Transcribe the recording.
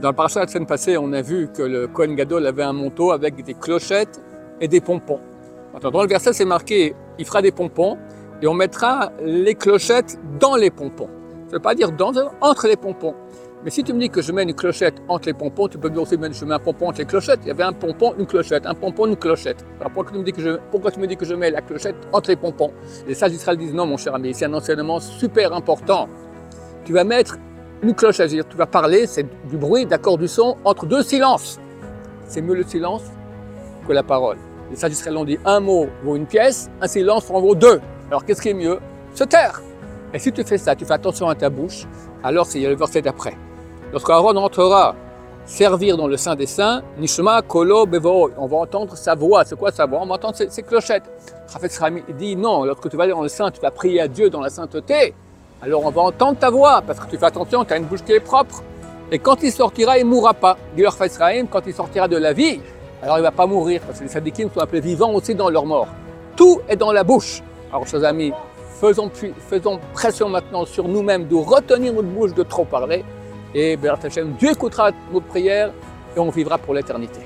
Dans le parachat de la semaine passée, on a vu que le Kohen Gadol avait un manteau avec des clochettes et des pompons. Maintenant, dans le verset, c'est marqué il fera des pompons et on mettra les clochettes dans les pompons. Ça ne veut pas dire dans, entre les pompons. Mais si tu me dis que je mets une clochette entre les pompons, tu peux me dire aussi que je mets un pompon entre les clochettes. Il y avait un pompon, une clochette, un pompon, une clochette. Alors pourquoi tu me dis que je, mets la clochette entre les pompons? Les sages d'Israël disent non, mon cher ami, c'est un enseignement super important. Tu vas mettre une cloche à dire, tu vas parler, c'est du bruit, d'accord, du son, entre deux silences. C'est mieux le silence que la parole. Les sages d'Israël ont dit un mot vaut une pièce, un silence en vaut deux. Alors qu'est-ce qui est mieux? Se taire. Et si tu fais ça, tu fais attention à ta bouche, alors c'est le verset d'après. Lorsque Aaron rentrera servir dans le Saint des Saints, Nishma Kolo Bevo, on va entendre sa voix. C'est quoi sa voix? On va entendre ses, clochettes. Srami dit non, lorsque tu vas aller dans le Saint, tu vas prier à Dieu dans la sainteté, alors on va entendre ta voix, parce que tu fais attention, tu as une bouche qui est propre. Et quand il sortira, il ne mourra pas. Dit leur quand il sortira de la vie, alors il ne va pas mourir, parce que les sadikim sont appelés vivants aussi dans leur mort. Tout est dans la bouche. Alors, chers amis, faisons, pression maintenant sur nous-mêmes de retenir notre bouche de trop parler. Et Dieu écoutera notre prière et on vivra pour l'éternité.